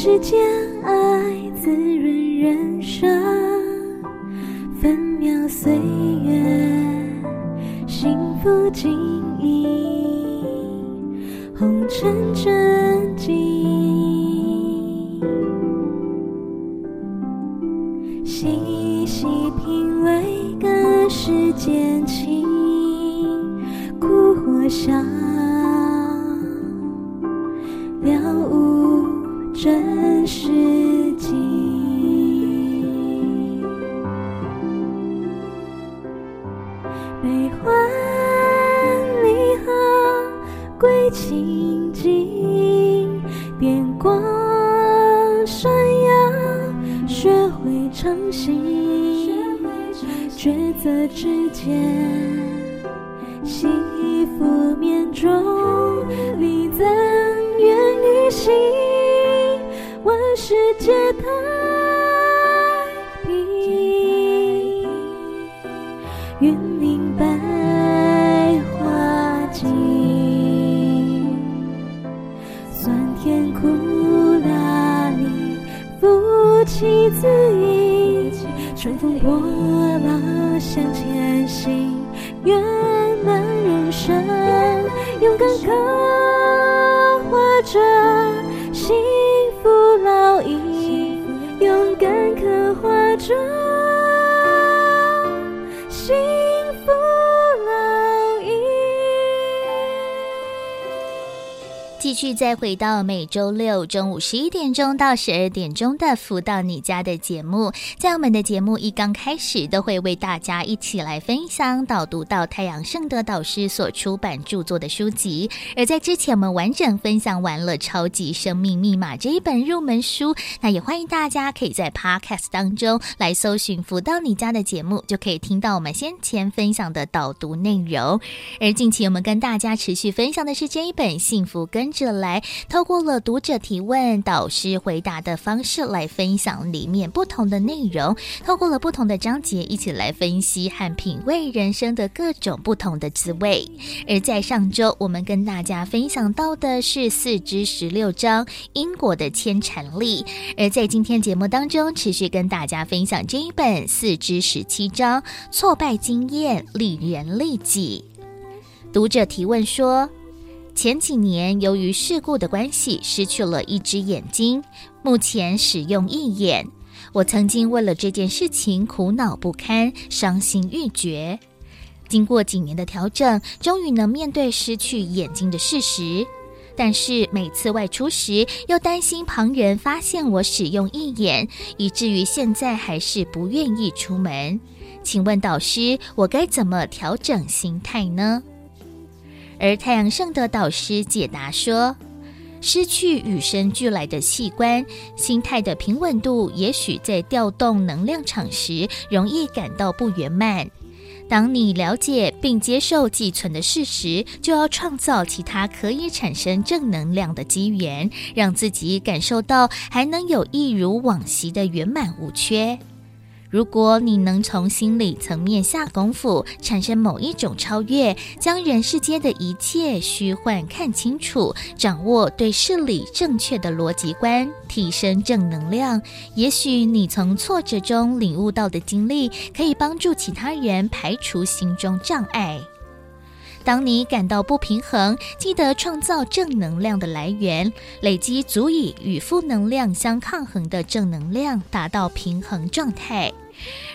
时间。云续再回到每周六中午十一点钟到十二点钟的《福到你家》的节目，在我们的节目一刚开始，都会为大家一起来分享导读到太阳圣德导师所出版著作的书籍。而在之前，我们完整分享完了《超级生命密码》这一本入门书，那也欢迎大家可以在 Podcast 当中来搜寻《福到你家》的节目，就可以听到我们先前分享的导读内容。而近期我们跟大家持续分享的是这一本《幸福跟着来，透过了读者提问、导师回答的方式来分享里面不同的内容，透过了不同的章节一起来分析和品味人生的各种不同的滋味。而在上周，我们跟大家分享到的是四之十六章因果的牵缠力，而在今天节目当中，持续跟大家分享这一本四之十七章挫败经验利人利己。读者提问说。前几年由于事故的关系，失去了一只眼睛，目前使用一眼。我曾经为了这件事情苦恼不堪，伤心欲绝。经过几年的调整，终于能面对失去眼睛的事实。但是每次外出时，又担心旁人发现我使用一眼，以至于现在还是不愿意出门。请问导师，我该怎么调整心态呢？而太阳圣德导师解答说：“失去与生俱来的器官，心态的平稳度，也许在调动能量场时容易感到不圆满。当你了解并接受既存的事实，就要创造其他可以产生正能量的机缘，让自己感受到还能有一如往昔的圆满无缺。”如果你能从心理层面下功夫，产生某一种超越，将人世间的一切虚幻看清楚，掌握对事理正确的逻辑观，提升正能量，也许你从挫折中领悟到的经历，可以帮助其他人排除心中障碍。当你感到不平衡，记得创造正能量的来源，累积足以与负能量相抗衡的正能量，达到平衡状态。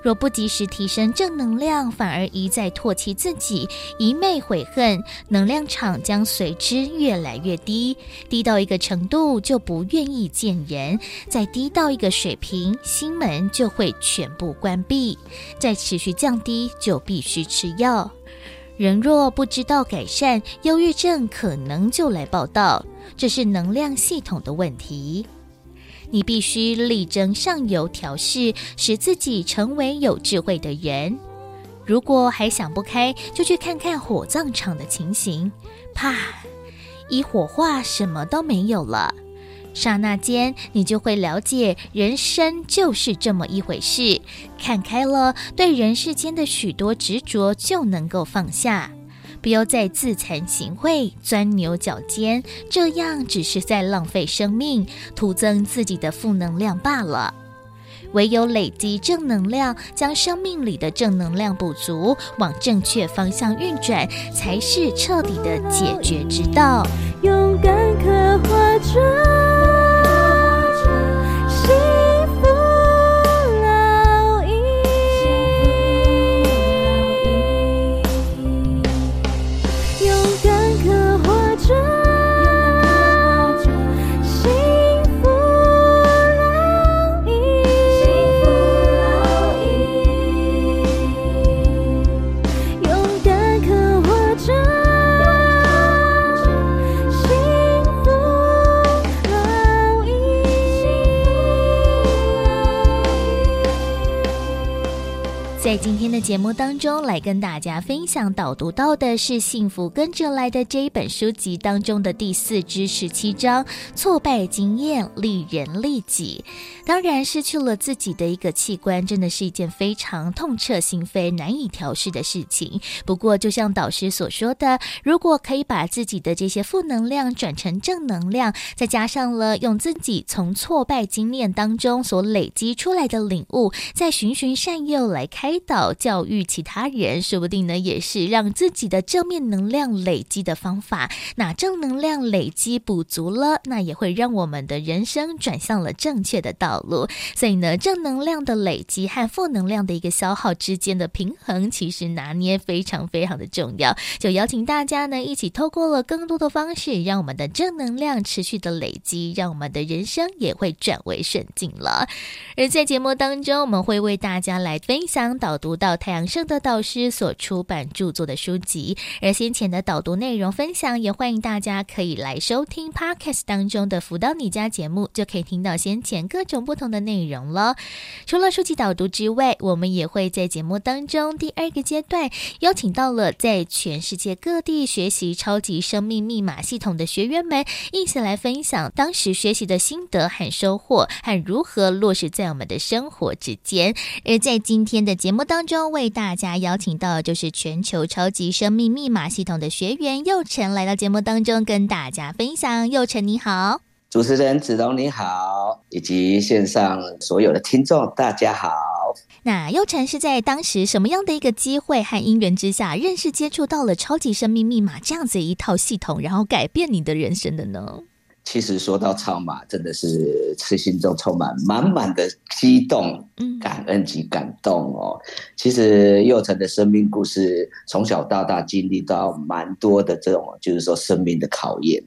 若不及时提升正能量，反而一再唾弃自己，一昧悔恨，能量场将随之越来越低，低到一个程度就不愿意见人，再低到一个水平，心门就会全部关闭，再持续降低就必须吃药。人若不知道改善，忧郁症可能就来报道，这是能量系统的问题。你必须力争上游调试，使自己成为有智慧的人。如果还想不开，就去看看火葬场的情形，啪，一火化，什么都没有了。刹那间，你就会了解，人生就是这么一回事。看开了，对人世间的许多执着就能够放下。不要再自惭形秽、钻牛角尖，这样只是在浪费生命，徒增自己的负能量罢了。唯有累积正能量，将生命里的正能量补足，往正确方向运转，才是彻底的解决之道。勇敢刻画着。在今天的节目当中，来跟大家分享导读到的是《幸福跟着来的》这一本书籍当中的第四至十七章：挫败经验，利人利己。当然，失去了自己的一个器官，真的是一件非常痛彻心扉、难以调试的事情。不过，就像导师所说的，如果可以把自己的这些负能量转成正能量，再加上了用自己从挫败经验当中所累积出来的领悟，再循循善诱来开。导教育其他人，说不定呢，也是让自己的正面能量累积的方法。那正能量累积补足了，那也会让我们的人生转向了正确的道路。所以呢，正能量的累积和负能量的一个消耗之间的平衡，其实拿捏非常非常的重要。就邀请大家呢，一起透过了更多的方式，让我们的正能量持续的累积，让我们的人生也会转为顺境了。而在节目当中，我们会为大家来分享。导读到太阳盛德导师所出版著作的书籍，而先前的导读内容分享，也欢迎大家可以来收听 Podcast 当中的辅导你家节目，就可以听到先前各种不同的内容了。除了书籍导读之外，我们也会在节目当中第二个阶段邀请到了在全世界各地学习超级生命密码系统的学员们，一起来分享当时学习的心得和收获，和如何落实在我们的生活之间。而在今天的节目。节目当中为大家邀请到的就是全球超级生命密码系统的学员佑晨来到节目当中跟大家分享。佑晨你好，主持人子龙你好，以及线上所有的听众大家好。那佑晨是在当时什么样的一个机会和因缘之下认识接触到了超级生命密码这样子一套系统，然后改变你的人生的呢？其实说到超马，真的是是心中充满满满的激动、感恩及感动哦。其实祐诚的生命故事，从小到大经历到蛮多的这种，就是说生命的考验。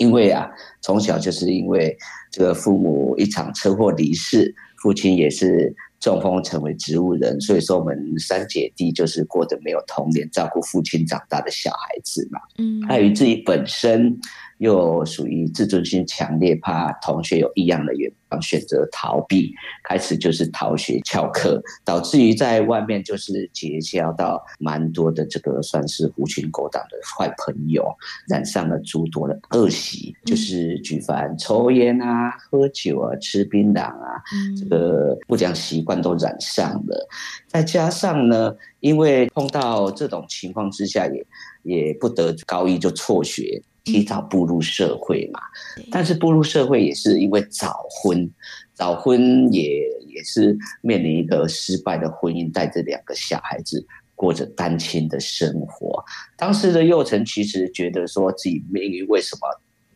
因为啊，从小就是因为这个父母一场车祸离世，父亲也是中风成为植物人，所以说我们三姐弟就是过着没有童年照顾父亲长大的小孩子嘛。嗯，碍于自己本身。又属于自尊心强烈，怕同学有异样的眼光，选择逃避，开始就是逃学翘课，导致于在外面就是结交到蛮多的这个算是狐群狗党的坏朋友，染上了诸多的恶习，就是举凡抽烟啊、喝酒啊、吃槟榔啊，这个不良习惯都染上了。再加上呢，因为碰到这种情况之下也，也也不得高一就辍学。提早步入社会嘛，但是步入社会也是因为早婚，早婚也也是面临一个失败的婚姻，带着两个小孩子过着单亲的生活。当时的幼成其实觉得说自己命运为什么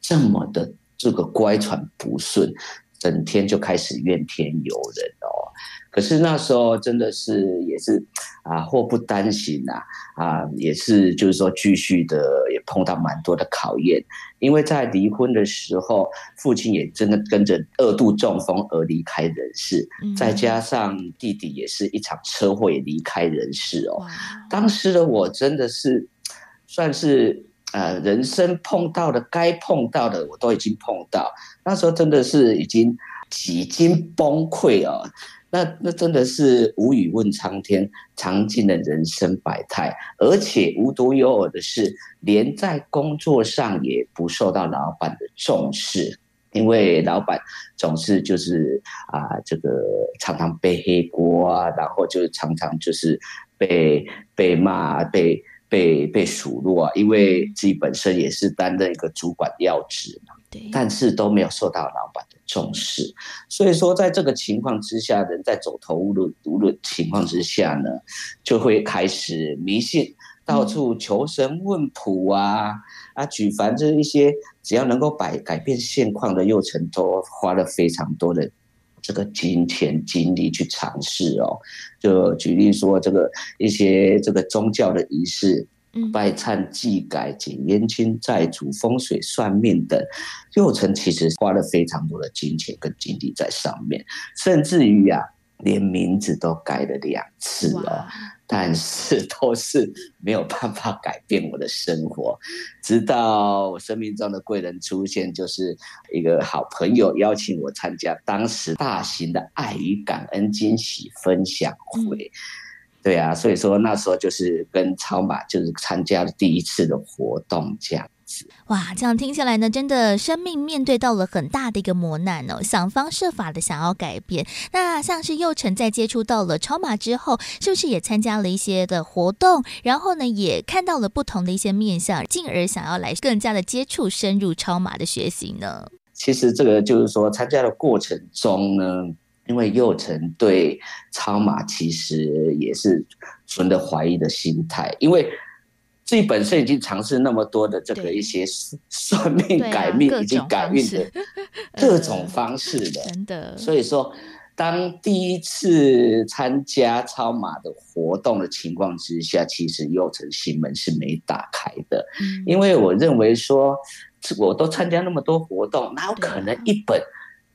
这么的这个乖舛不顺，整天就开始怨天尤人哦。可是那时候真的是也是啊，祸不单行呐啊，也是就是说继续的也碰到蛮多的考验，因为在离婚的时候，父亲也真的跟着二度中风而离开人世，再加上弟弟也是一场车祸也离开人世哦。当时的我真的是算是呃人生碰到的该碰到的我都已经碰到，那时候真的是已经几经崩溃哦。那那真的是无语问苍天，尝尽了人生百态，而且无独有偶的是，连在工作上也不受到老板的重视，因为老板总是就是啊，这个常常背黑锅啊，然后就是常常就是被被骂、被被被数落啊，因为自己本身也是担任一个主管要职嘛。但是都没有受到老板的重视，所以说在这个情况之下，人在走投无路无路情况之下呢，就会开始迷信，到处求神问卜啊、嗯、啊，举凡这一些只要能够改改变现况的幼成，都花了非常多的这个金钱精力去尝试哦。就举例说，这个一些这个宗教的仪式。拜忏祭改、解冤亲债主、风水算命等，幼成其实花了非常多的金钱跟精力在上面，甚至于啊，连名字都改了两次哦，但是 都是没有办法改变我的生活。直到我生命中的贵人出现，就是一个好朋友邀请我参加当时大型的爱与感恩惊喜分享会。对啊，所以说那时候就是跟超马就是参加了第一次的活动这样子。哇，这样听起来呢，真的生命面对到了很大的一个磨难哦，想方设法的想要改变。那像是幼成在接触到了超马之后，是不是也参加了一些的活动？然后呢，也看到了不同的一些面向，进而想要来更加的接触深入超马的学习呢？其实这个就是说，参加的过程中呢。因为幼成对超马其实也是存着怀疑的心态，因为自己本身已经尝试那么多的这个一些 算命改命已经改运的 各种方式的，真的。所以说，当第一次参加超马的活动的情况之下，其实又成心门是没打开的，因为我认为说，我都参加那么多活动，哪有可能一本。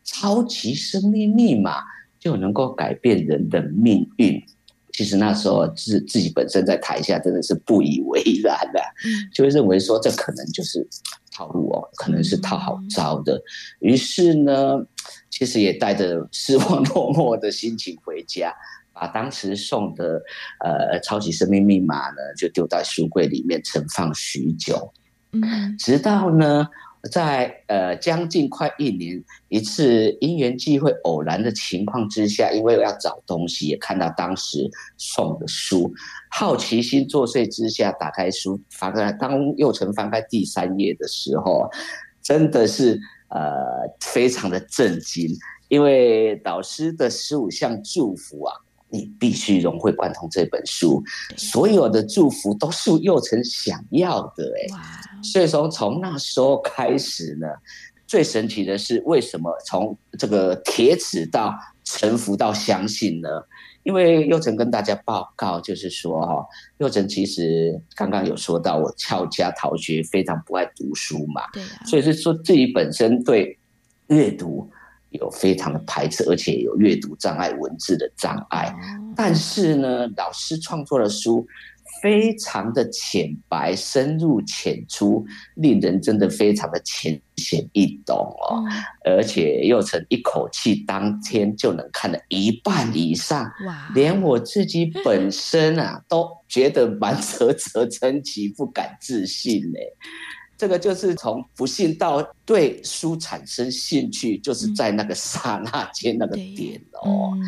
超级生命密码就能够改变人的命运。其实那时候自自己本身在台下真的是不以为然的，就会认为说这可能就是套路哦，可能是套好招的。于是呢，其实也带着失望落寞的心情回家，把当时送的呃超级生命密码呢就丢在书柜里面存放许久。嗯，直到呢。在呃将近快一年一次因缘际会偶然的情况之下，因为我要找东西，也看到当时送的书，好奇心作祟之下，打开书翻开，当幼成翻开第三页的时候，真的是呃非常的震惊，因为导师的十五项祝福啊。你必须融会贯通这本书，所有的祝福都是幼成想要的哎，所以说从那时候开始呢，最神奇的是为什么从这个铁齿到臣服到相信呢？因为幼成跟大家报告，就是说哈，幼成其实刚刚有说到我翘家逃学，非常不爱读书嘛，对啊，所以是说自己本身对阅读。有非常的排斥，而且有阅读障碍、文字的障碍。但是呢，老师创作的书非常的浅白、深入浅出，令人真的非常的浅显易懂哦。而且又成一口气当天就能看了一半以上，连我自己本身啊都觉得蛮 啧啧称奇，不敢自信呢。这个就是从不信到对书产生兴趣，就是在那个刹那间那个点哦。嗯、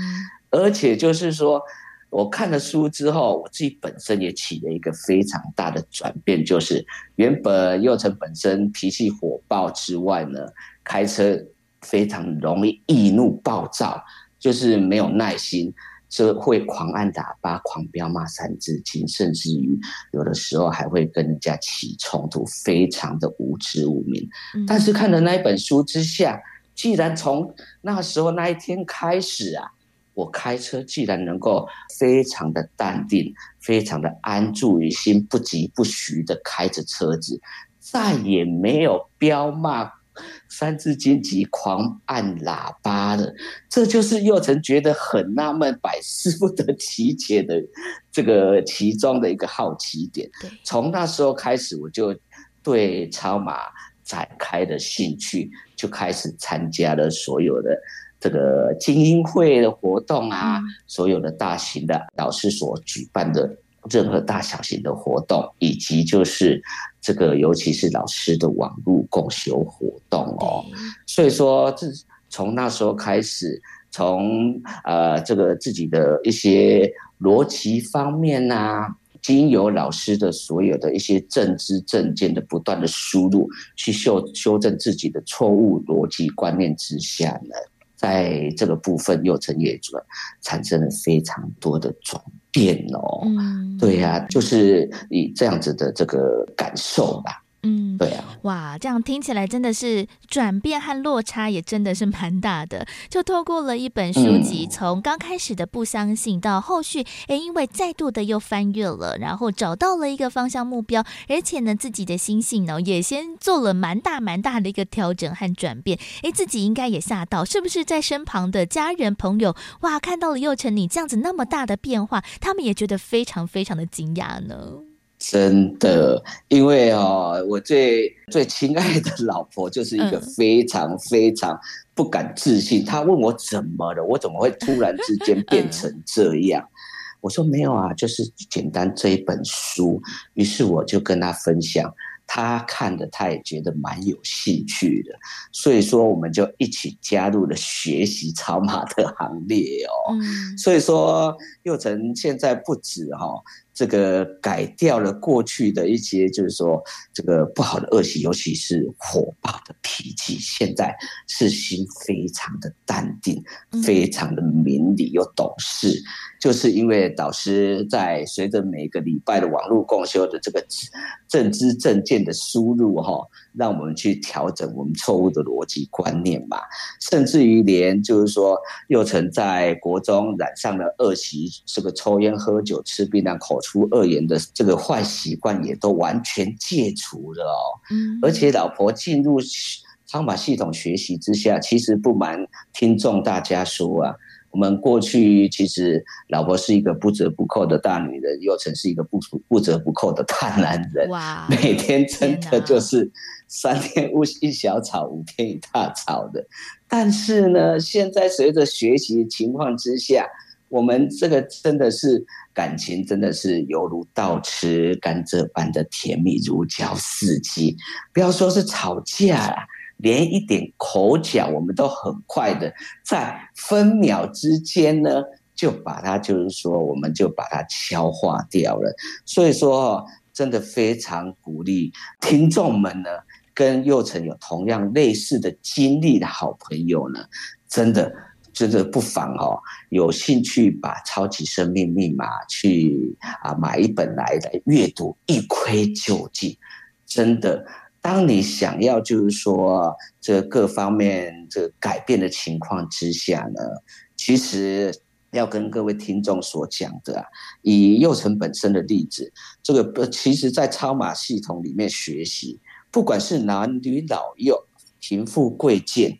而且就是说，我看了书之后，我自己本身也起了一个非常大的转变，就是原本幼成本身脾气火爆之外呢，开车非常容易易怒暴躁，就是没有耐心。就会狂按喇叭、狂飙骂三字经，甚至于有的时候还会跟人家起冲突，非常的无知无明。但是看了那一本书之下，既然从那时候那一天开始啊，我开车既然能够非常的淡定，非常的安住于心，不疾不徐的开着车子，再也没有飙骂。三字经及狂按喇叭的，这就是祐诚觉得很纳闷、百思不得其解的这个其中的一个好奇点。从那时候开始，我就对超马展开了兴趣，就开始参加了所有的这个精英会的活动啊，所有的大型的老师所举办的。任何大小型的活动，以及就是这个，尤其是老师的网络共修活动哦。所以说，自从那时候开始，从呃这个自己的一些逻辑方面啊，经由老师的所有的一些正知正见的不断的输入，去修修正自己的错误逻辑观念之下呢，在这个部分幼成也转产生了非常多的转变哦，嗯，对呀、啊，就是以这样子的这个感受吧。嗯，对啊，哇，这样听起来真的是转变和落差也真的是蛮大的。就透过了一本书籍，从刚开始的不相信到后续，哎，因为再度的又翻阅了，然后找到了一个方向目标，而且呢，自己的心性呢也先做了蛮大蛮大的一个调整和转变。哎，自己应该也吓到，是不是在身旁的家人朋友哇，看到了佑成你这样子那么大的变化，他们也觉得非常非常的惊讶呢？真的，因为哦，我最最亲爱的老婆就是一个非常非常不敢置信。她问我怎么了，我怎么会突然之间变成这样？我说没有啊，就是简单这一本书。于是我就跟她分享。她看的，她也觉得蛮有兴趣的，所以说我们就一起加入了学习超马的行列哦。嗯，所以说佑成现在不止哈，这个改掉了过去的一些，就是说这个不好的恶习，尤其是火爆的脾气，现在是心非常的淡定，非常的明理又懂事。就是因为导师在随着每个礼拜的网络共修的这个政知政见的输入哈，让我们去调整我们错误的逻辑观念嘛，甚至于连就是说，幼曾在国中染上了恶习，这个抽烟喝酒吃槟榔口出恶言的这个坏习惯也都完全戒除了哦。嗯，而且老婆进入方法系统学习之下，其实不瞒听众大家说啊。我们过去其实老婆是一个不折不扣的大女人，又曾是一个不不折不扣的大男人。哇！每天真的就是三天一小吵，五天一大吵的。但是呢，现在随着学习情况之下，我们这个真的是感情真的是犹如倒吃甘蔗般的甜蜜，如胶似漆。不要说是吵架了。连一点口角，我们都很快的在分秒之间呢，就把它就是说，我们就把它消化掉了。所以说，真的非常鼓励听众们呢，跟祐诚有同样类似的经历的好朋友呢，真的真的不妨哦，有兴趣把《超级生命密码》去啊买一本来来阅读，一窥究竟，真的。当你想要就是说这各方面这改变的情况之下呢，其实要跟各位听众所讲的啊，以幼成本身的例子，这个其实在超马系统里面学习，不管是男女老幼、贫富贵贱，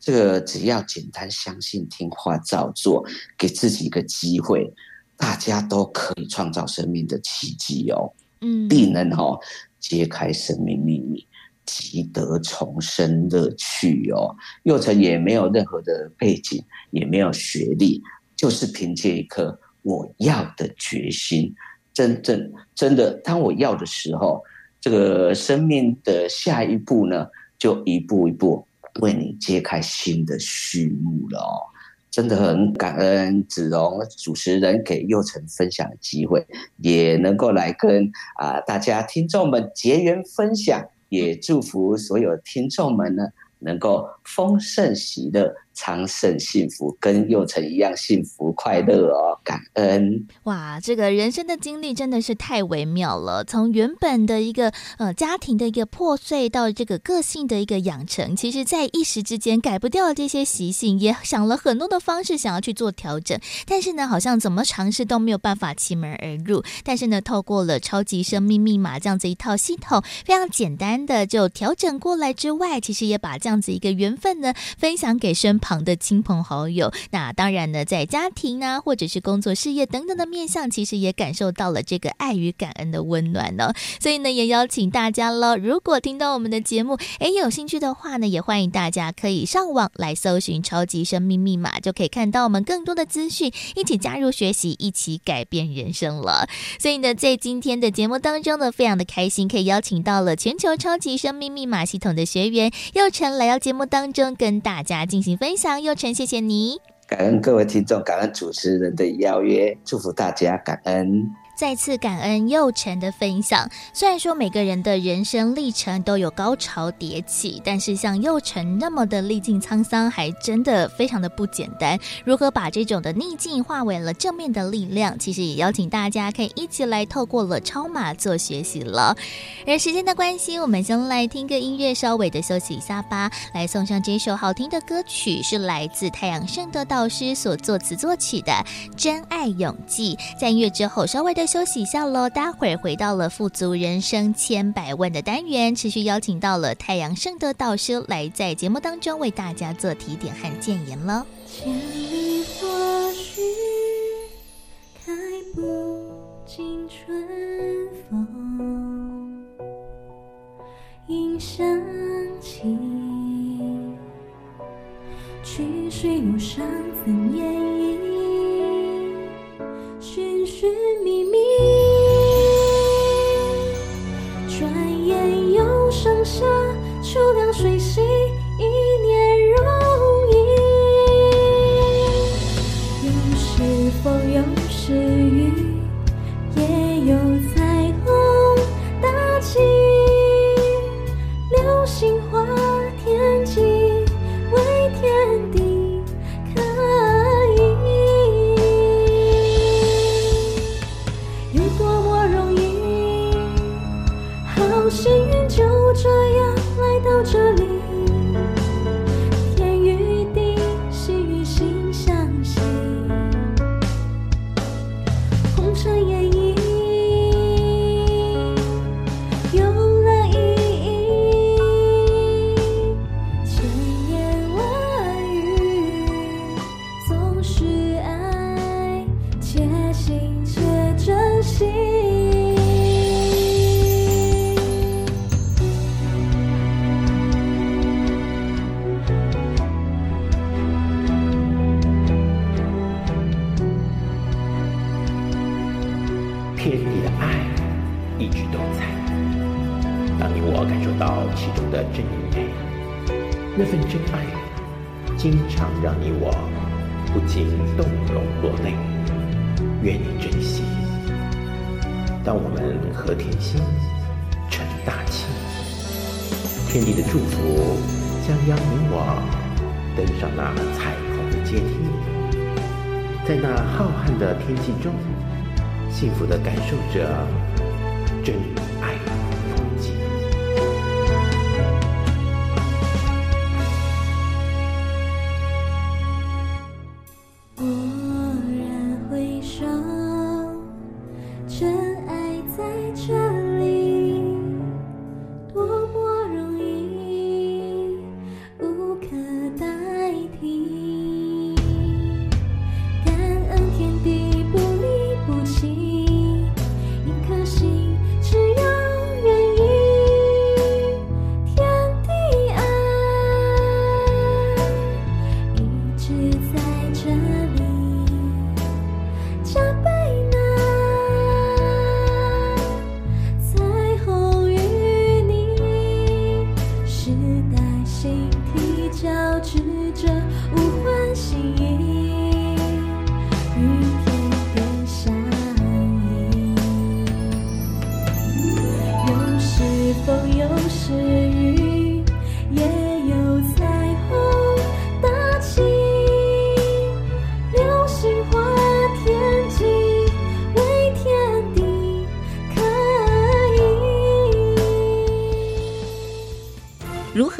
这个只要简单相信、听话照做，给自己一个机会，大家都可以创造生命的奇迹哦，嗯，必能哦揭开生命秘密。习得重生乐趣哦，幼成也没有任何的背景，也没有学历，就是凭借一颗我要的决心，真正真的，当我要的时候，这个生命的下一步呢，就一步一步为你揭开新的序幕了哦。真的很感恩子荣主持人给祐诚分享的机会，也能够来跟啊大家听众们结缘分享。也祝福所有听众们呢，能够丰盛喜乐，昌盛幸福，跟幼辰一样幸福快乐哦，感恩。哇，这个人生的经历真的是太微妙了，从原本的一个呃家庭的一个破碎，到这个个性的一个养成，其实在一时之间改不掉这些习性，也想了很多的方式想要去做调整，但是呢，好像怎么尝试都没有办法其门而入。但是呢，透过了超级生命密码这样子一套系统，非常简单的就调整过来之外，其实也把这样子一个缘分呢分享给身旁旁的亲朋好友。那当然呢，在家庭啊，或者是工作事业等等的面向，其实也感受到了这个爱与感恩的温暖呢。所以呢，也邀请大家喽，如果听到我们的节目，诶，有兴趣的话呢，也欢迎大家可以上网来搜寻“超级生命密码”，就可以看到我们更多的资讯，一起加入学习，一起改变人生了。所以呢，在今天的节目当中呢，非常的开心，可以邀请到了全球超级生命密码系统的学员祐辰来到节目当中，跟大家进行分。祐辰，谢谢你。感恩各位听众，感恩主持人的邀约，祝福大家，感恩。再次感恩佑辰的分享。虽然说每个人的人生历程都有高潮迭起，但是像佑辰那么的历尽沧桑，还真的非常的不简单。如何把这种的逆境化为了正面的力量？其实也邀请大家可以一起来透过了超马做学习了。而时间的关系，我们先来听个音乐，稍微的休息一下吧。来送上这首好听的歌曲，是来自太阳圣德导师所作词作曲的《真爱永记》。在音乐之后，稍微的。休息一下喽，待会儿回到了富足人生千百万的单元，持续邀请到了太阳圣德导师来在节目当中为大家做提点和建言了。开不尽春风，迎香起，曲水路上怎演绎？寻寻觅觅，和甜心成大器，天地的祝福将邀你我登上那彩虹的阶梯，在那浩瀚的天际中，幸福的感受着真爱。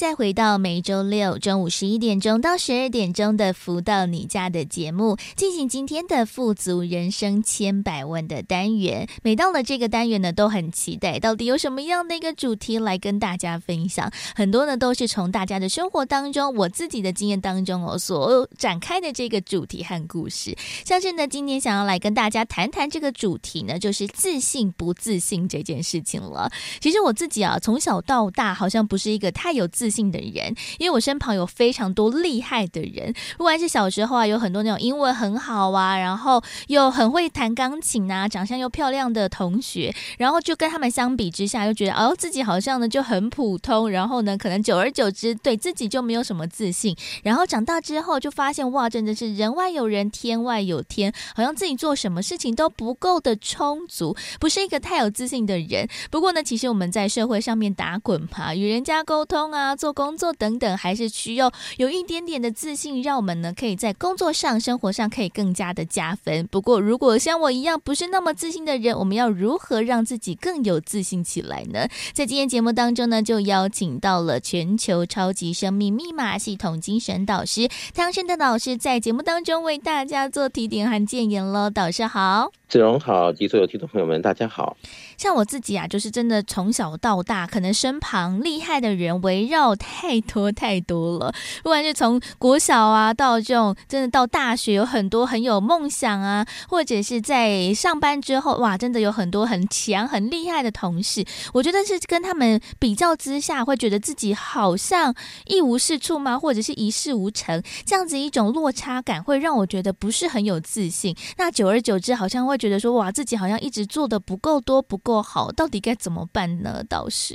再回到每周六中午十一点钟到十二点钟的“福到你家”的节目，进行今天的“富足人生千百万”的单元。每到了这个单元呢，都很期待，到底有什么样的一个主题来跟大家分享。很多呢都是从大家的生活当中，我自己的经验当中哦所展开的这个主题和故事。像是呢，今天想要来跟大家谈谈这个主题呢，就是自信不自信这件事情了。其实我自己啊，从小到大好像不是一个太有自信的人，因为我身旁有非常多厉害的人，不管是小时候啊，有很多那种英文很好啊，然后又很会弹钢琴啊，长相又漂亮的同学，然后就跟他们相比之下，又觉得哦，自己好像呢就很普通，然后呢，可能久而久之对自己就没有什么自信，然后长大之后就发现哇，真的是人外有人，天外有天，好像自己做什么事情都不够的充足，不是一个太有自信的人。不过呢，其实我们在社会上面打滚嘛，与人家沟通啊。做工作等等，还是需要有一点点的自信，让我们呢可以在工作上、生活上可以更加的加分。不过，如果像我一样不是那么自信的人，我们要如何让自己更有自信起来呢？在今天节目当中呢，就邀请到了全球超级生命密码系统精神导师汤生的老师，在节目当中为大家做提点和建言喽。导师好，子荣好，及所有听众朋友们，大家好。像我自己啊，就是真的从小到大，可能身旁厉害的人围绕太多太多了。不管是从国小啊，到这种真的到大学，有很多很有梦想啊，或者是在上班之后，哇，真的有很多很强很厉害的同事。我觉得是跟他们比较之下，会觉得自己好像一无是处吗？或者是一事无成？这样子一种落差感，会让我觉得不是很有自信。那久而久之，好像会觉得说，哇，自己好像一直做的不够多，不够。做好到底该怎么办呢？倒是，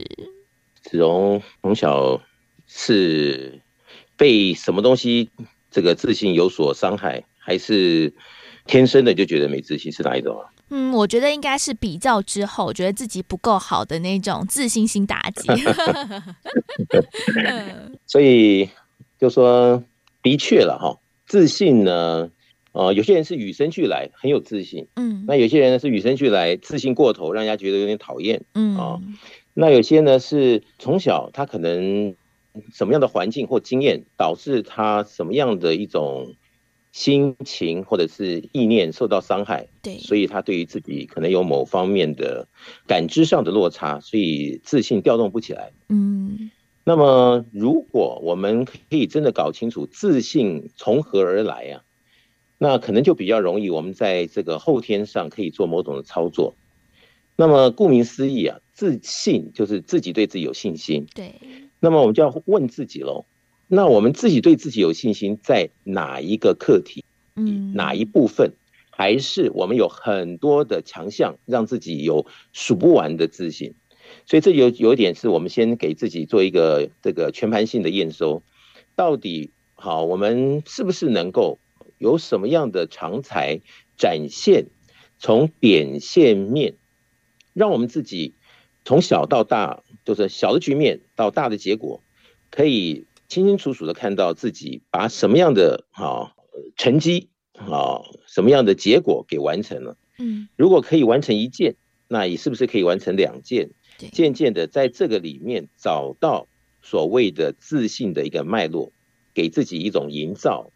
子荣从小是被什么东西这个自信有所伤害，还是天生的就觉得没自信？是哪一种啊？嗯，我觉得应该是比较之后觉得自己不够好的那种自信心打击。所以就说的确了哈，自信呢。呃，有些人是与生俱来很有自信，嗯，那有些人呢是与生俱来自信过头，让人家觉得有点讨厌，嗯。啊、哦，那有些呢是从小他可能什么样的环境或经验导致他什么样的一种心情或者是意念受到伤害，对，所以他对于自己可能有某方面的感知上的落差，所以自信调动不起来，嗯，那么如果我们可以真的搞清楚自信从何而来呀、啊？那可能就比较容易，我们在这个后天上可以做某种的操作。那么顾名思义啊，自信就是自己对自己有信心。对。那么我们就要问自己喽，那我们自己对自己有信心在哪一个课题？嗯，哪一部分？还是我们有很多的强项，让自己有数不完的自信？所以这有有一点是我们先给自己做一个这个全盘性的验收，到底好，我们是不是能够？有什么样的长才展现，从点线面，让我们自己从小到大，就是小的局面到大的结果，可以清清楚楚的看到自己把什么样的啊成绩啊什么样的结果给完成了。嗯，如果可以完成一件，那你是不是可以完成两件？渐渐的在这个里面找到所谓的自信的一个脉络，给自己一种营造。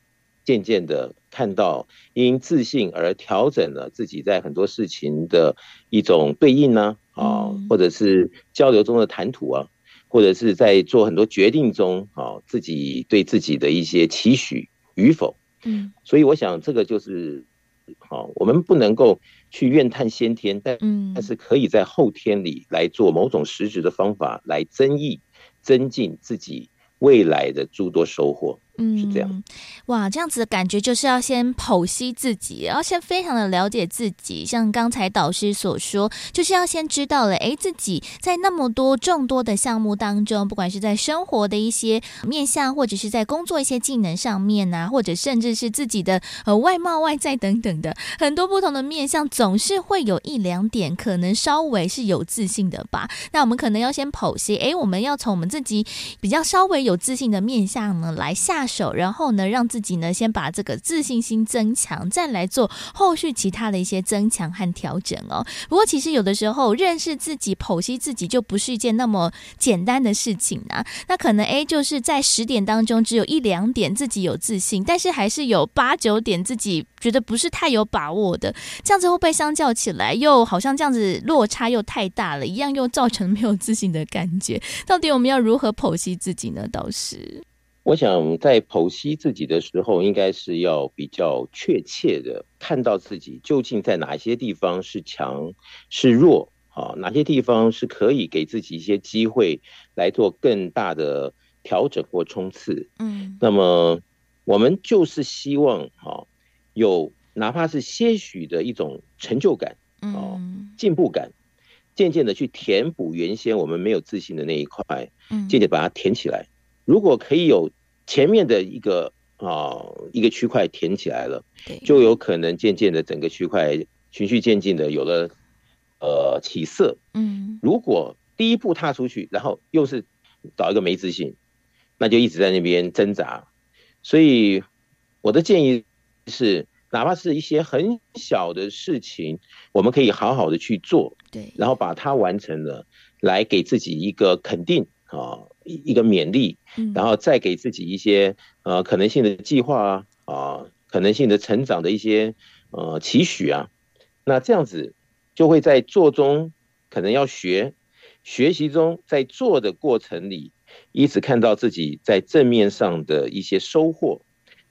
渐渐的看到，因自信而调整了自己在很多事情的一种对应呢，啊，或者是交流中的谈吐啊，或者是在做很多决定中啊，自己对自己的一些期许与否，嗯，所以我想这个就是，好，我们不能够去怨叹先天，但但是可以在后天里来做某种实质的方法来增益、增进自己未来的诸多收获。嗯，是这样。哇，这样子的感觉就是要先剖析自己，要先非常的了解自己。像刚才导师所说，就是要先知道了，哎，自己在那么多众多的项目当中，不管是在生活的一些面向，或者是在工作一些技能上面啊，或者甚至是自己的呃外貌、外在等等的很多不同的面向，总是会有一两点可能稍微是有自信的吧。那我们可能要先剖析，哎，我们要从我们自己比较稍微有自信的面向呢来下手，然后呢，让自己呢先把这个自信心增强，再来做后续其他的一些增强和调整哦。不过其实有的时候认识自己、剖析自己就不是一件那么简单的事情啊。那可能哎，就是在十点当中只有一两点自己有自信，但是还是有八九点自己觉得不是太有把握的。这样子会不会相较起来又好像这样子落差又太大了，一样又造成没有自信的感觉？到底我们要如何剖析自己呢？倒是。我想在剖析自己的时候，应该是要比较确切的看到自己究竟在哪些地方是强是弱啊，哪些地方是可以给自己一些机会来做更大的调整或冲刺。嗯，那么我们就是希望哈，有哪怕是些许的一种成就感啊，进步感，渐渐的去填补原先我们没有自信的那一块，嗯渐渐把它填起来。如果可以有。前面的一个啊一个区块填起来了，就有可能渐渐的整个区块循序渐进的有了呃起色。嗯，如果第一步踏出去，然后又是找一个没自信，那就一直在那边挣扎。所以我的建议是，哪怕是一些很小的事情，我们可以好好的去做，对，然后把它完成了，来给自己一个肯定啊。一个勉励，然后再给自己一些呃可能性的计划啊啊，可能性的成长的一些呃期许啊，那这样子就会在做中可能要学，学习中在做的过程里，一直看到自己在正面上的一些收获，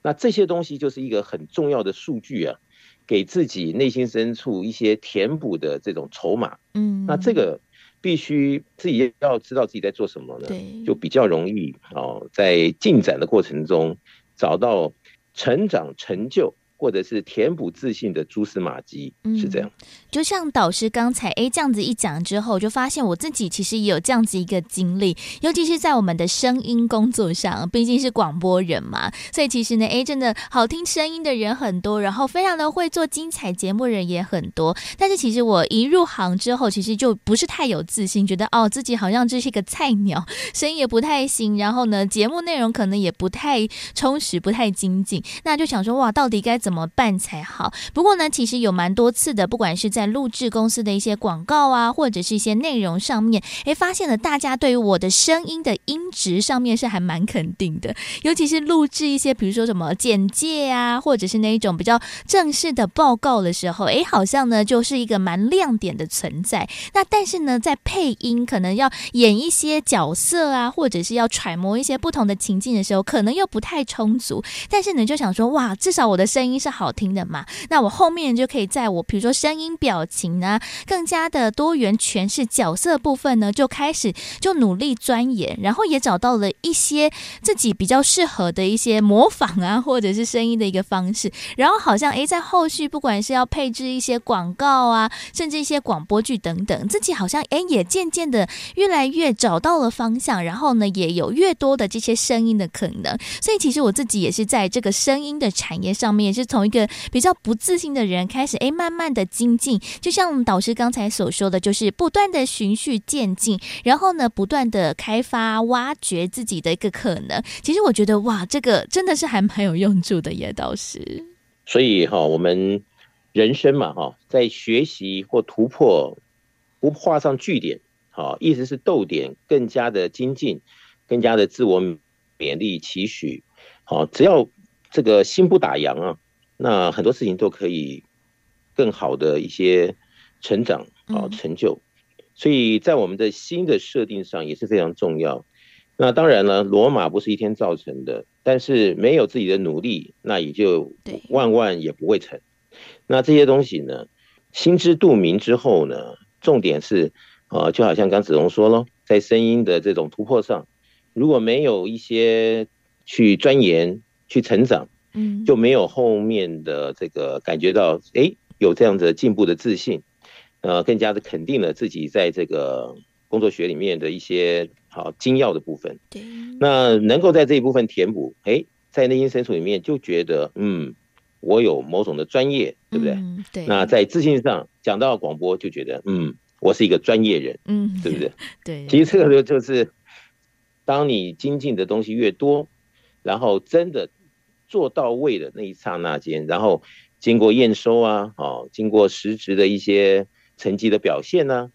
那这些东西就是一个很重要的数据啊，给自己内心深处一些填补的这种筹码，嗯，那这个。必须自己要知道自己在做什么呢？对，就比较容易哦，在进展的过程中找到成长成就。或者是填补自信的蛛丝马迹，是这样。就像导师刚才哎这样子一讲之后，就发现我自己其实也有这样子一个经历，尤其是在我们的声音工作上，毕竟是广播人嘛，所以其实呢，哎，真的好听声音的人很多，然后非常的会做精彩节目人也很多。但是其实我一入行之后，其实就不是太有自信，觉得哦自己好像这是一个菜鸟，声音也不太行，然后呢，节目内容可能也不太充实，不太精进，那就想说哇，到底该怎么？怎么办才好？不过呢，其实有蛮多次的，不管是在录制公司的一些广告啊，或者是一些内容上面，诶，发现了大家对于我的声音的音质上面是还蛮肯定的。尤其是录制一些，比如说什么简介啊，或者是那一种比较正式的报告的时候，诶，好像呢就是一个蛮亮点的存在。那但是呢，在配音可能要演一些角色啊，或者是要揣摩一些不同的情境的时候，可能又不太充足。但是呢，就想说，哇，至少我的声音。是好听的嘛？那我后面就可以在我比如说声音、表表情呢，更加的多元诠释角色部分呢，就开始就努力钻研，然后也找到了一些自己比较适合的一些模仿啊，或者是声音的一个方式。然后好像诶，在后续不管是要配置一些广告啊，甚至一些广播剧等等，自己好像诶也渐渐的越来越找到了方向，然后呢也有越多的这些声音的可能。所以其实我自己也是在这个声音的产业上面也是。从一个比较不自信的人开始，哎，慢慢的精进，就像导师刚才所说的，就是不断的循序渐进，然后呢，不断的开发、挖掘自己的一个可能。其实我觉得，哇，这个真的是还蛮有用处的耶，导师。所以哈，我们人生嘛，哈，在学习或突破，不画上句点，好，意思是逗点，更加的精进，更加的自我勉励期许，好，只要这个心不打烊啊。那很多事情都可以更好的一些成长啊成就，所以在我们的新的设定上也是非常重要。那当然了，罗马不是一天造成的，但是没有自己的努力，那也就万万也不会成。那这些东西呢，心知肚明之后呢，重点是呃，就好像刚子龙说咯，在声音的这种突破上，如果没有一些去钻研。去成长，嗯，就没有后面的这个感觉到，哎，有这样的进步的自信，呃，更加的肯定了自己在这个工作学里面的一些好精要的部分。对，那能够在这一部分填补，哎，在内心深处里面就觉得，嗯，我有某种的专业，对不对？嗯，对。那在自信上讲到广播，就觉得，嗯，我是一个专业人，嗯，对不对？对。其实这个就就是。当你精进的东西越多，然后真的做到位的那一刹那间，然后经过验收啊，哦，经过实质的一些成绩的表现呢、啊，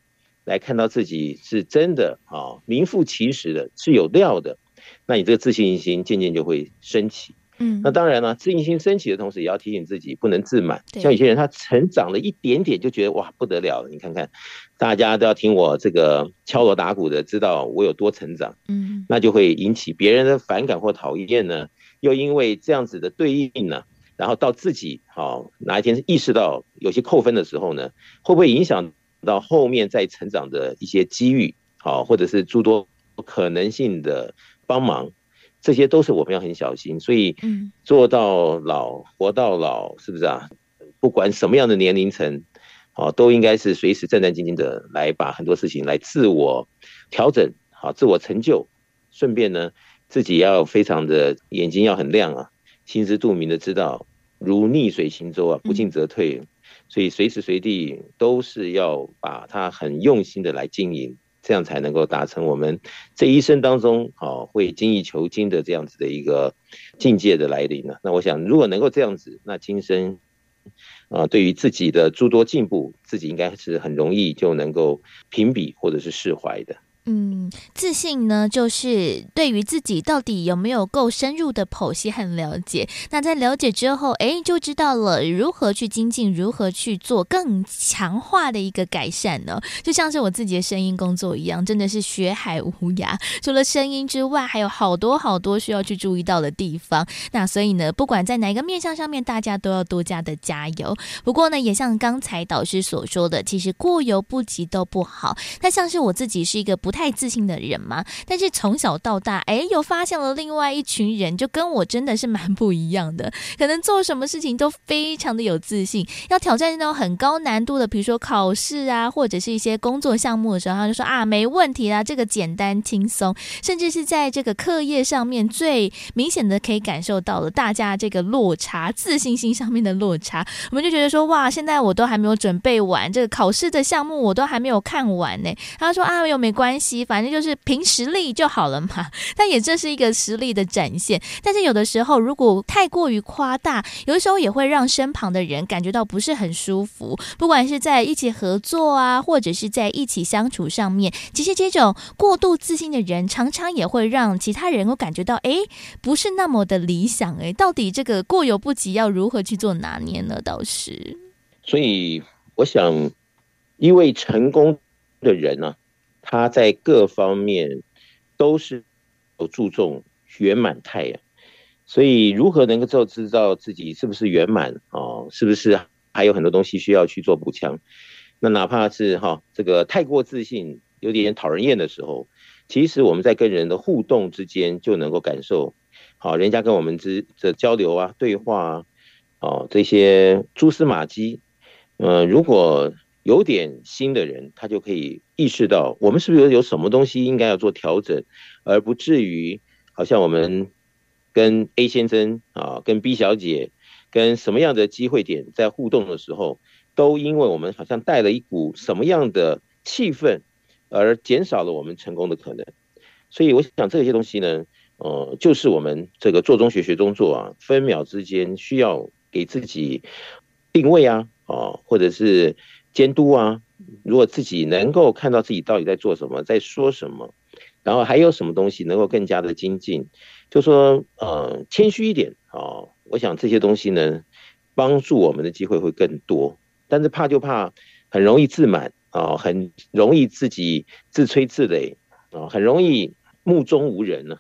来看到自己是真的啊、哦，名副其实的，是有料的，那你这个自信心渐渐就会升起。嗯，那当然了，自信心升起的同时，也要提醒自己不能自满。像有些人，他成长了一点点，就觉得哇不得了了。你看看，大家都要听我这个敲锣打鼓的，知道我有多成长。嗯，那就会引起别人的反感或讨厌呢。又因为这样子的对应呢，然后到自己好哪一天意识到有些扣分的时候呢，会不会影响到后面再成长的一些机遇？好，或者是诸多可能性的帮忙？这些都是我们要很小心，所以做到老，活到老，是不是啊？不管什么样的年龄层，哦，都应该是随时战战兢兢的来把很多事情来自我调整，好，自我成就。顺便呢，自己要非常的眼睛要很亮啊，心知肚明的知道，如逆水行舟啊，不进则退。所以随时随地都是要把它很用心的来经营。这样才能够达成我们这一生当中，啊会精益求精的这样子的一个境界的来临呢。那我想，如果能够这样子，那今生啊，对于自己的诸多进步，自己应该是很容易就能够评比或者是释怀的。嗯，自信呢，就是对于自己到底有没有够深入的剖析和了解。那在了解之后，哎，就知道了如何去精进，如何去做更强化的一个改善呢？就像是我自己的声音工作一样，真的是学海无涯。除了声音之外，还有好多好多需要去注意到的地方。那所以呢，不管在哪一个面向上面，大家都要多加的加油。不过呢，也像刚才导师所说的，其实过犹不及都不好。那像是我自己是一个不太自信的人嘛，但是从小到大，哎，又发现了另外一群人，就跟我真的是蛮不一样的。可能做什么事情都非常的有自信，要挑战那种很高难度的，比如说考试啊，或者是一些工作项目的时候，他就说啊，没问题啦，这个简单轻松。甚至是在这个课业上面，最明显的可以感受到了大家这个落差，自信心上面的落差，我们就觉得说，哇，现在我都还没有准备完这个考试的项目，我都还没有看完呢。他说啊，又没关系。反正就是凭实力就好了嘛，但也这是一个实力的展现。但是有的时候如果太过于夸大，有的时候也会让身旁的人感觉到不是很舒服。不管是在一起合作啊，或者是在一起相处上面，其实这种过度自信的人，常常也会让其他人都感觉到，哎，不是那么的理想。哎，到底这个过犹不及要如何去做拿捏呢？倒是，所以我想，一位成功的人呢、他在各方面都是有注重圆满态呀，所以如何能够做知道自己是不是圆满哦，是不是还有很多东西需要去做补强？那哪怕是哈这个太过自信，有点讨人厌的时候，其实我们在跟人的互动之间就能够感受，好，人家跟我们之的交流啊、对话啊，哦这些蛛丝马迹，嗯，如果。有点心的人，他就可以意识到，我们是不是有什么东西应该要做调整，而不至于好像我们跟 A 先生啊，跟 B 小姐，跟什么样的机会点在互动的时候，都因为我们好像带了一股什么样的气氛，而减少了我们成功的可能。所以我想这些东西呢，呃，就是我们这个做中学学中做啊，分秒之间需要给自己定位啊，啊，或者是。监督啊，如果自己能够看到自己到底在做什么，在说什么，然后还有什么东西能够更加的精进，就说呃谦虚一点啊、我想这些东西呢，帮助我们的机会会更多。但是怕就怕很容易自满啊、很容易自己自吹自擂啊、很容易目中无人呢。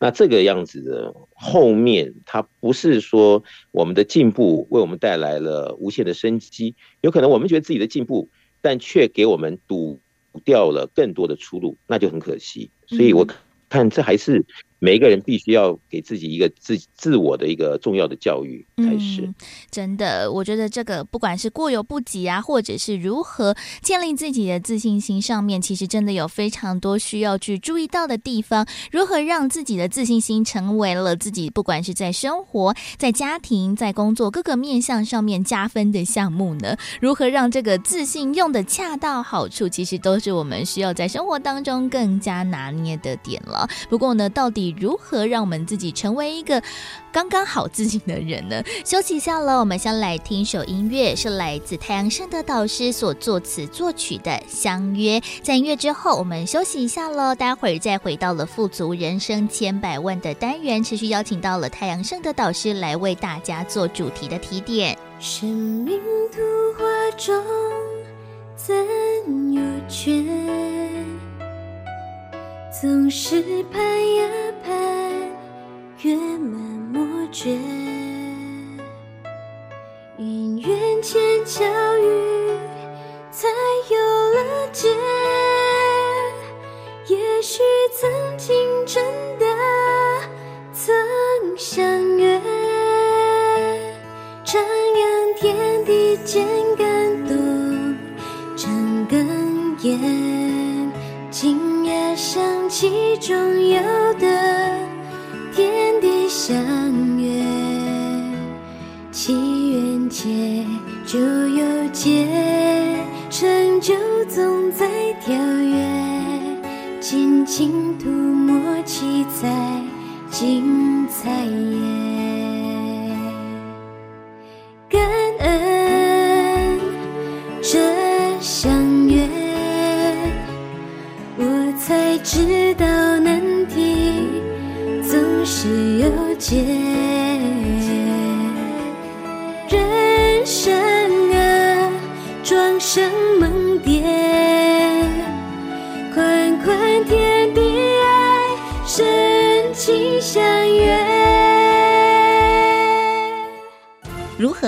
那这个样子的后面，它不是说我们的进步为我们带来了无限的生机，有可能我们觉得自己的进步，但却给我们堵掉了更多的出路，那就很可惜。所以我看这还是每一个人必须要给自己一个自自我的一个重要的教育才是。嗯，真的，我觉得这个不管是过犹不及啊，或者是如何建立自己的自信心上面，其实真的有非常多需要去注意到的地方。如何让自己的自信心成为了自己不管是在生活、在家庭、在工作各个面向上面加分的项目呢？如何让这个自信用的恰到好处，其实都是我们需要在生活当中更加拿捏的点了。不过呢，到底如何让我们自己成为一个刚刚好自己的人呢？休息一下了，我们先来听一首音乐，是来自太阳盛德导师所作词作曲的《相约》。在音乐之后，我们休息一下喽，待会儿再回到了富足人生千百万的单元，持续邀请到了太阳盛德导师来为大家做主题的提点。生命中怎有缺？总是盼呀盼，月满莫绝。因缘前巧遇，才有了结。也许曾经真的曾相约，徜徉天地间感动，长哽咽，其中有的天地相约，祈愿结就有结，成就总在跳跃，尽情涂抹七彩精彩耶，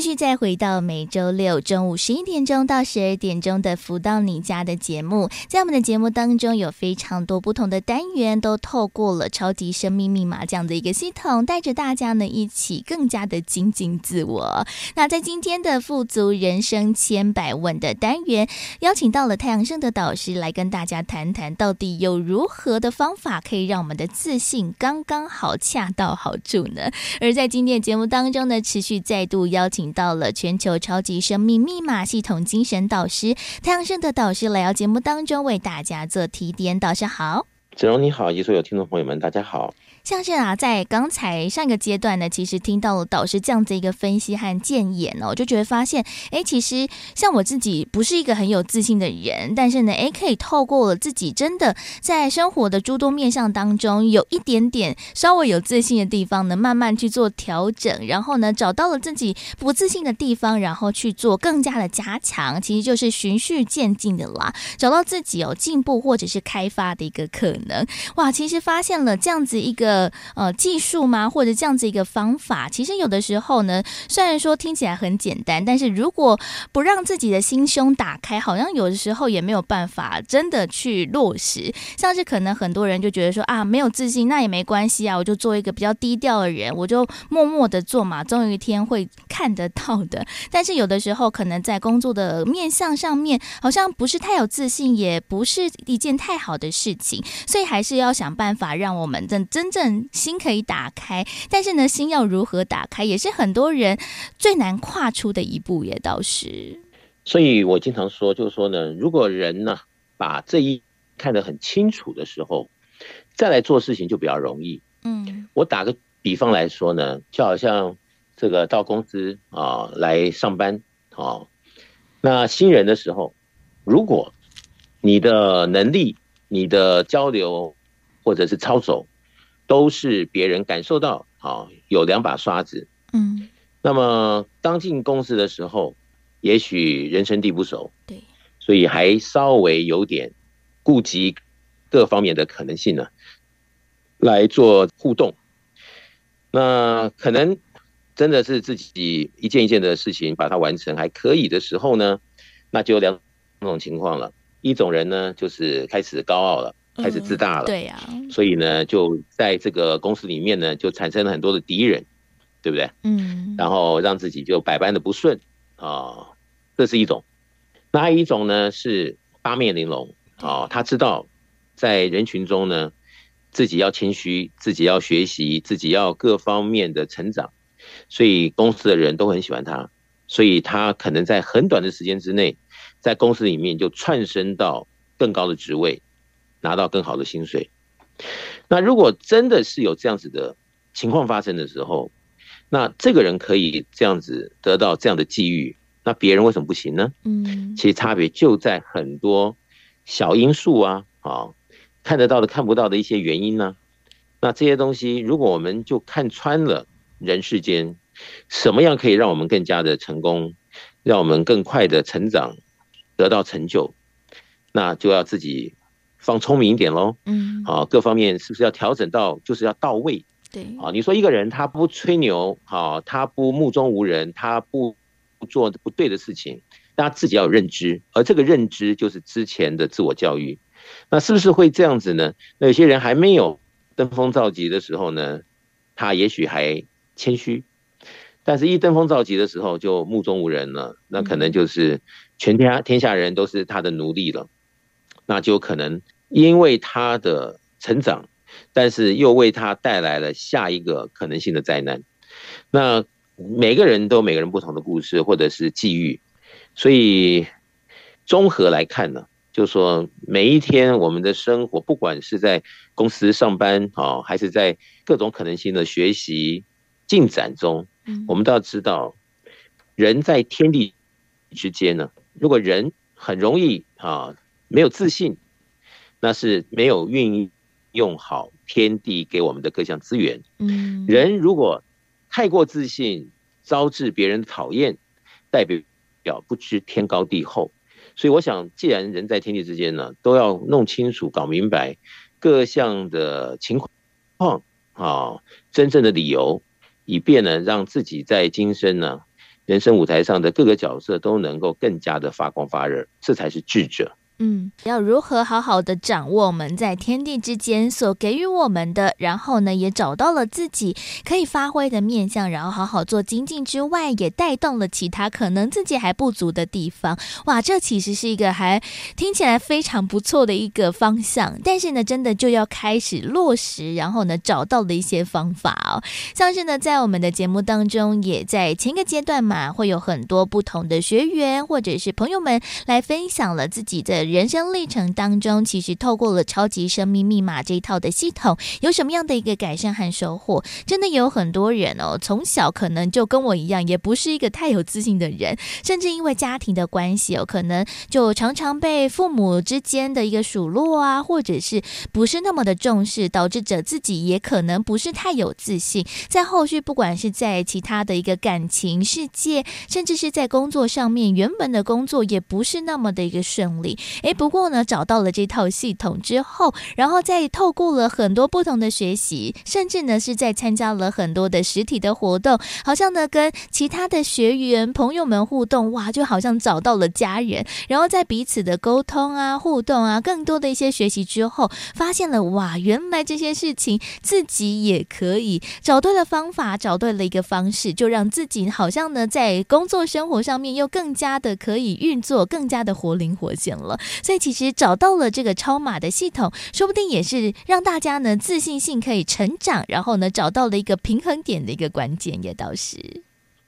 继续再回到每周六中午十一点钟到十二点钟的“福到你家”的节目，在我们的节目当中有非常多不同的单元，都透过了超级生命密码这样的一个系统，带着大家呢一起更加的精进自我。那在今天的“富足人生千百问”的单元，邀请到了太阳盛的导师来跟大家谈谈，到底有如何的方法可以让我们的自信刚刚好、恰到好处呢？而在今天的节目当中呢，持续再度邀请。到了全球超级生命密码系统精神导师太阳盛德导师来到节目当中为大家做提点。导师好，子荣你好，以及所有听众朋友们，大家好。像是啊，在刚才上一个阶段呢，其实听到了导师这样子一个分析和建言呢哦，就觉得发现，哎，其实像我自己不是一个很有自信的人，但是呢，哎，可以透过了自己真的在生活的诸多面向当中，有一点点稍微有自信的地方呢，慢慢去做调整，然后呢，找到了自己不自信的地方，然后去做更加的加强，其实就是循序渐进的啦，找到自己有进步或者是开发的一个可能。哇，其实发现了这样子一个。呃技术吗？或者这样子一个方法，其实有的时候呢，虽然说听起来很简单，但是如果不让自己的心胸打开，好像有的时候也没有办法真的去落实。像是可能很多人就觉得说啊，没有自信那也没关系啊，我就做一个比较低调的人，我就默默的做嘛，总有一天会看得到的。但是有的时候可能在工作的面向上面，好像不是太有自信，也不是一件太好的事情，所以还是要想办法让我们真真正。心可以打开，但是呢，心要如何打开，也是很多人最难跨出的一步，也倒是。所以我经常说，就是说呢，如果人呢把这一看得很清楚的时候，再来做事情就比较容易。嗯，我打个比方来说呢，就好像这个到公司啊来上班啊，那新人的时候，如果你的能力、你的交流或者是操守，都是别人感受到，好有两把刷子，嗯，那么刚进公司的时候，也许人生地不熟，对，所以还稍微有点顾及各方面的可能性呢，来做互动。那可能真的是自己一件一件的事情把它完成还可以的时候呢，那就两种情况了。一种人呢，就是开始高傲了，开始自大了，对呀，所以呢，就在这个公司里面呢，就产生了很多的敌人，对不对？嗯，然后让自己就百般的不顺啊，这是一种。那还有一种呢，是八面玲珑啊，他知道在人群中呢，自己要谦虚，自己要学习，自己要各方面的成长，所以公司的人都很喜欢他，所以他可能在很短的时间之内。在公司里面就窜升到更高的职位，拿到更好的薪水。那如果真的是有这样子的情况发生的时候，那这个人可以这样子得到这样的际遇，那别人为什么不行呢？嗯，其实差别就在很多小因素啊，啊，看得到的、看不到的一些原因呢。那这些东西，如果我们就看穿了人世间，什么样可以让我们更加的成功，让我们更快的成长。得到成就，那就要自己放聪明一点喽。嗯，好，各方面是不是要调整到，就是要到位？对，啊，你说一个人他不吹牛，好，他不目中无人，他不不做不对的事情，大家自己要有认知，而这个认知就是之前的自我教育。那是不是会这样子呢？那有些人还没有登峰造极的时候呢，他也许还谦虚，但是一登峰造极的时候就目中无人了，那可能就是。全天下天下人都是他的奴隶了，那就可能因为他的成长，但是又为他带来了下一个可能性的灾难。那每个人都每个人不同的故事或者是际遇，所以综合来看呢，就说每一天我们的生活，不管是在公司上班啊，还是在各种可能性的学习进展中，我们都要知道，人在天地之间呢。如果人很容易啊没有自信，那是没有运用好天地给我们的各项资源。嗯，人如果太过自信，招致别人讨厌，代表不知天高地厚。所以我想，既然人在天地之间呢，都要弄清楚、搞明白各项的情况啊，真正的理由，以便呢让自己在今生呢。人生舞台上的各个角色都能够更加的发光发热，这才是智者。嗯，要如何好好的掌握我们在天地之间所给予我们的，然后呢，也找到了自己可以发挥的面向，然后好好做精进之外，也带动了其他可能自己还不足的地方。哇，这其实是一个还听起来非常不错的一个方向，但是呢，真的就要开始落实，然后呢，找到了一些方法哦。像是呢，在我们的节目当中，也在前个阶段嘛，会有很多不同的学员或者是朋友们来分享了自己的。人生历程当中，其实透过了超级生命密码这一套的系统，有什么样的一个改善和收获？真的有很多人哦，从小可能就跟我一样，也不是一个太有自信的人，甚至因为家庭的关系哦，可能就常常被父母之间的一个数落啊，或者是不是那么的重视，导致着自己也可能不是太有自信。在后续，不管是在其他的一个感情世界，甚至是在工作上面，原本的工作也不是那么的一个顺利。诶，不过呢，找到了这套系统之后，然后再透过了很多不同的学习，甚至呢是在参加了很多的实体的活动，好像呢跟其他的学员朋友们互动，哇，就好像找到了家人。然后在彼此的沟通啊、互动啊，更多的一些学习之后，发现了哇，原来这些事情自己也可以找对了方法，找对了一个方式，就让自己好像呢在工作生活上面又更加的可以运作，更加的活灵活现了。所以其实找到了这个超码的系统，说不定也是让大家呢自信心可以成长，然后呢找到了一个平衡点的一个关键，也倒是。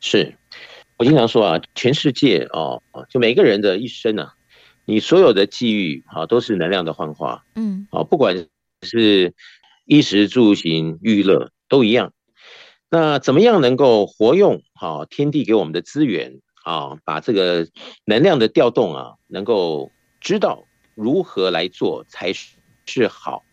是，我经常说啊，全世界哦，就每个人的一生啊，你所有的际遇啊，都是能量的幻化。嗯，啊，不管是衣食住行娱乐都一样。那怎么样能够活用好天地给我们的资源啊？把这个能量的调动啊，能够。知道如何来做才是好，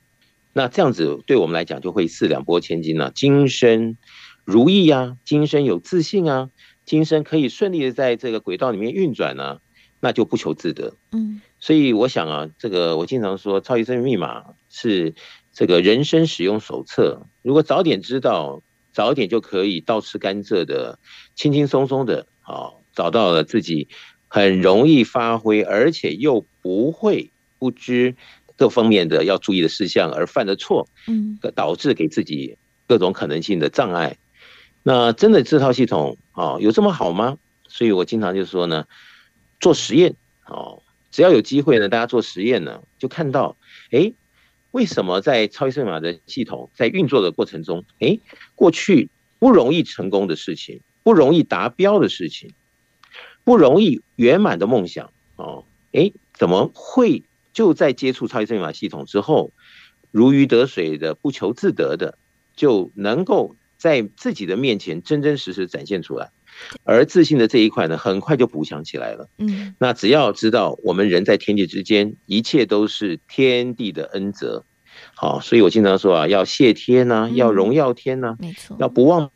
那这样子对我们来讲就会四两拨千斤了、啊。今生如意啊，今生有自信啊，今生可以顺利的在这个轨道里面运转呢、啊。那就不求自得。嗯，所以我想啊，这个我经常说，超级生命密码是这个人生使用手册。如果早点知道，早点就可以倒吃甘蔗的，轻轻松松的，啊，找到了自己很容易发挥，而且又不会不知各方面的要注意的事项而犯的错，嗯，导致给自己各种可能性的障碍。那真的这套系统啊，有这么好吗？所以我经常就说呢，做实验哦，只要有机会呢，大家做实验呢，就看到，哎，为什么在超级生命密码的系统在运作的过程中，哎，过去不容易成功的事情，不容易达标的事情，不容易圆满的梦想哦，哎，怎么会就在接触超级密码系统之后，如鱼得水的，不求自得的，就能够在自己的面前真真实实展现出来？而自信的这一块呢，很快就补强起来了。嗯，那只要知道我们人在天地之间，一切都是天地的恩泽。好，所以我经常说啊，要谢天呐、啊，要荣耀天呐、啊，没错，要不忘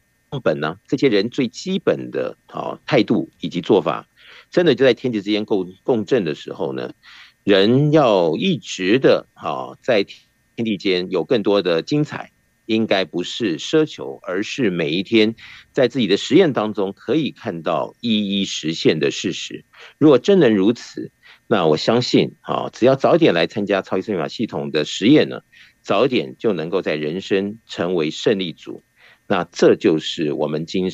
本呐、啊。这些人最基本的啊态度以及做法，真的就在天地之间共共振的时候呢，人要一直的啊在天地间有更多的精彩。应该不是奢求，而是每一天在自己的实验当中可以看到一一实现的事实。如果真能如此，那我相信啊，只要早点来参加超级生命法系统的实验呢，早点就能够在人生成为胜利组。那这就是我们今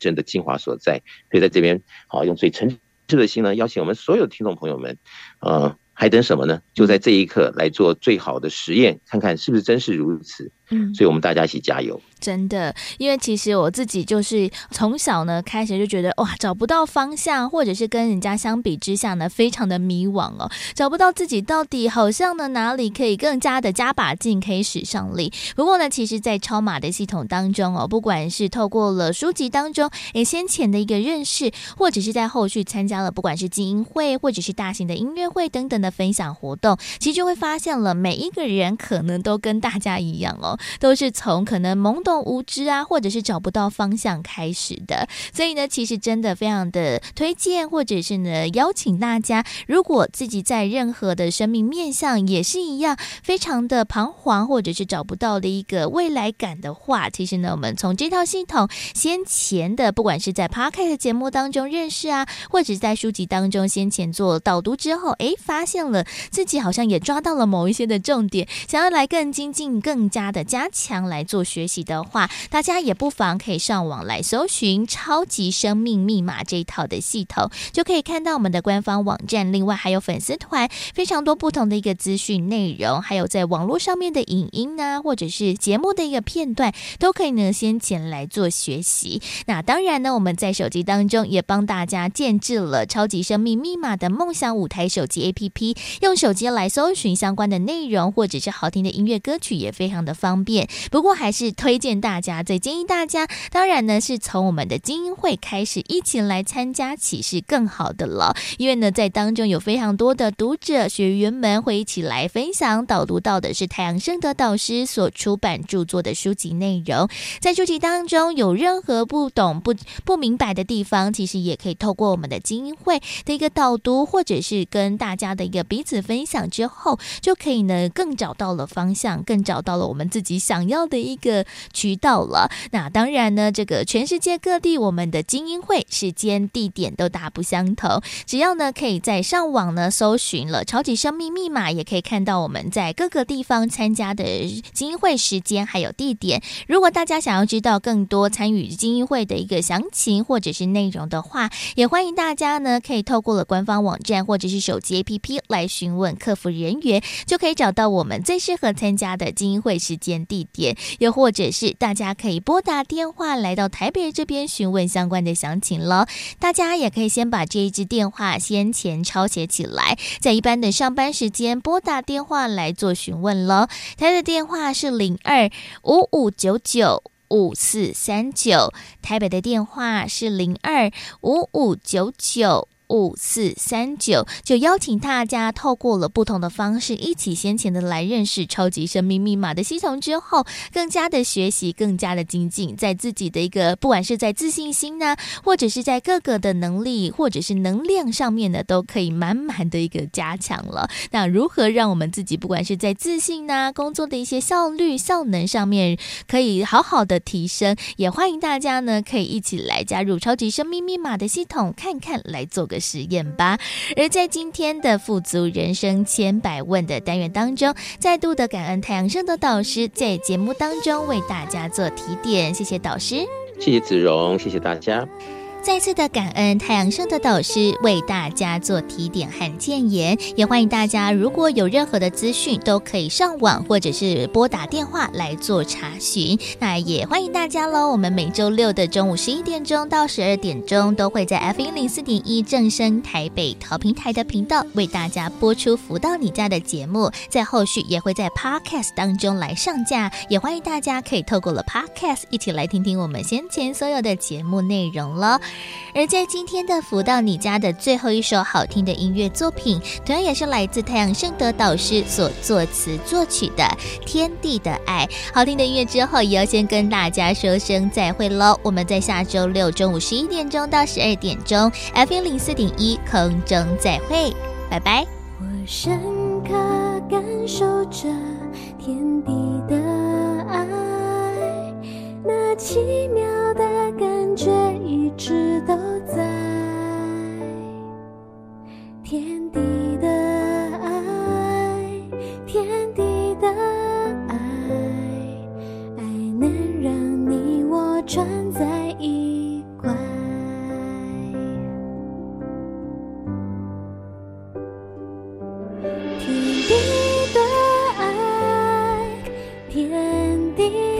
生的精华所在。所以在这边，好，用最诚的心呢，邀请我们所有听众朋友们，呃，还等什么呢？就在这一刻来做最好的实验，看看是不是真是如此。嗯，所以我们大家一起加油。真的，因为其实我自己就是从小呢开始就觉得哇，找不到方向，或者是跟人家相比之下呢，非常的迷惘哦，找不到自己到底好像呢哪里可以更加的加把劲，可以使上力。不过呢，其实，在超马的系统当中哦，不管是透过了书籍当中诶先前的一个认识，或者是在后续参加了不管是精英会或者是大型的音乐会等等的分享活动，其实就会发现了每一个人可能都跟大家一样哦，都是从可能懵懂。无知啊，或者是找不到方向开始的，所以呢，其实真的非常的推荐，或者是呢，邀请大家，如果自己在任何的生命面向也是一样，非常的彷徨，或者是找不到的一个未来感的话，其实呢，我们从这套系统先前的，不管是在 Podcast 节目当中认识啊，或者是在书籍当中先前做导读之后，哎，发现了自己好像也抓到了某一些的重点，想要来更精进、更加的加强来做学习的。话，大家也不妨可以上网来搜寻“超级生命密码”这一套的系统，就可以看到我们的官方网站。另外还有粉丝团，非常多不同的一个资讯内容，还有在网络上面的影音啊，或者是节目的一个片段，都可以呢先前来做学习。那当然呢，我们在手机当中也帮大家建置了“超级生命密码”的梦想舞台手机 APP，用手机来搜寻相关的内容，或者是好听的音乐歌曲，也非常的方方便。不过还是推荐。大家最建议大家，当然呢是从我们的精英会开始一起来参加起是更好的了。因为呢，在当中有非常多的读者学员们会一起来分享导读到的是太阳盛德导师所出版著作的书籍内容。在书籍当中有任何不懂不不明白的地方，其实也可以透过我们的精英会的一个导读，或者是跟大家的一个彼此分享之后，就可以呢更找到了方向，更找到了我们自己己想要的一个。渠道了，那当然呢，这个全世界各地我们的精英会时间地点都大不相同，只要呢可以在上网呢搜寻了超级生命密码，也可以看到我们在各个地方参加的精英会时间还有地点。如果大家想要知道更多参与精英会的一个详情或者是内容的话，也欢迎大家呢可以透过了官方网站或者是手机 APP 来询问客服人员，就可以找到我们最适合参加的精英会时间地点，又或者是。大家可以拨打电话来到台北这边询问相关的详情了。大家也可以先把这一支电话先前抄写起来，在一般的上班时间拨打电话来做询问了。他的电话是零二五五九九五四三九，台北的电话是零二五五九九。五四三九，就邀请大家透过了不同的方式，一起先前的来认识超级生命密码的系统之后，更加的学习，更加的精进，在自己的一个不管是在自信心呢，或者是在各个的能力或者是能量上面呢，都可以满满的一个加强了。那如何让我们自己不管是在自信呢，工作的一些效率、效能上面，可以好好的提升？也欢迎大家呢，可以一起来加入超级生命密码的系统，看看来做个实验吧。而在今天的富足人生千百问的单元当中，再度的感恩太阳升的导师在节目当中为大家做提点，谢谢导师，谢谢子荣，谢谢大家。再次的感恩太阳盛的导师为大家做提点和建言，也欢迎大家如果有任何的资讯，都可以上网或者是拨打电话来做查询。那也欢迎大家喽，我们每周六的中午十一点钟到十二点钟，都会在 F 一零四点一正声台北调平台的频道为大家播出《福到你家》的节目，在后续也会在 Podcast 当中来上架，也欢迎大家可以透过了 Podcast 一起来听听我们先前所有的节目内容喽。而在今天的福到你家的最后一首好听的音乐作品，同样也是来自太阳盛德导师所作词作曲的《天地的爱》。好听的音乐之后，也要先跟大家说声再会喽。我们在下周六中午十一点钟到十二点钟，FM 零四点一空中再会，拜拜。我深刻感受着天地的爱，那奇妙的感觉。一直都在，天地的爱，天地的爱，爱能让你我穿在一块。天地的爱，天地。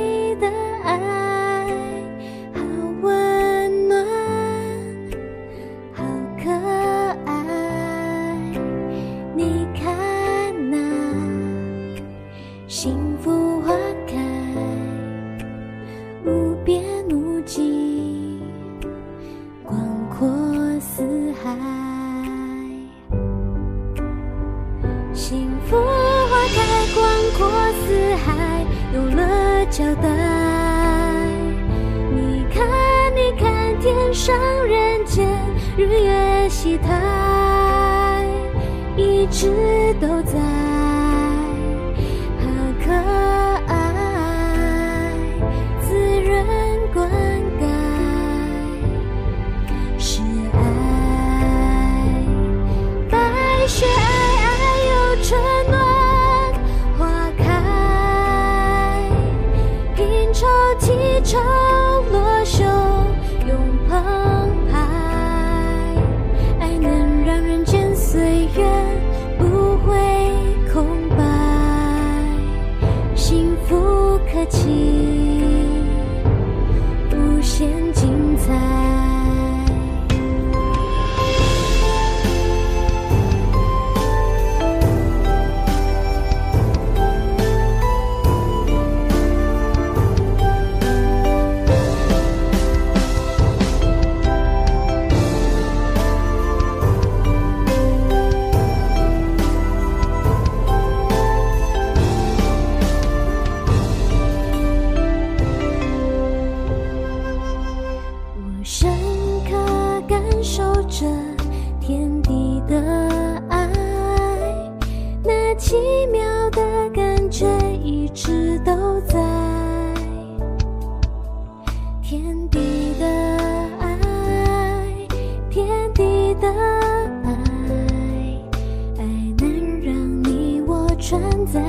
天地的爱天地的爱爱能让你我存在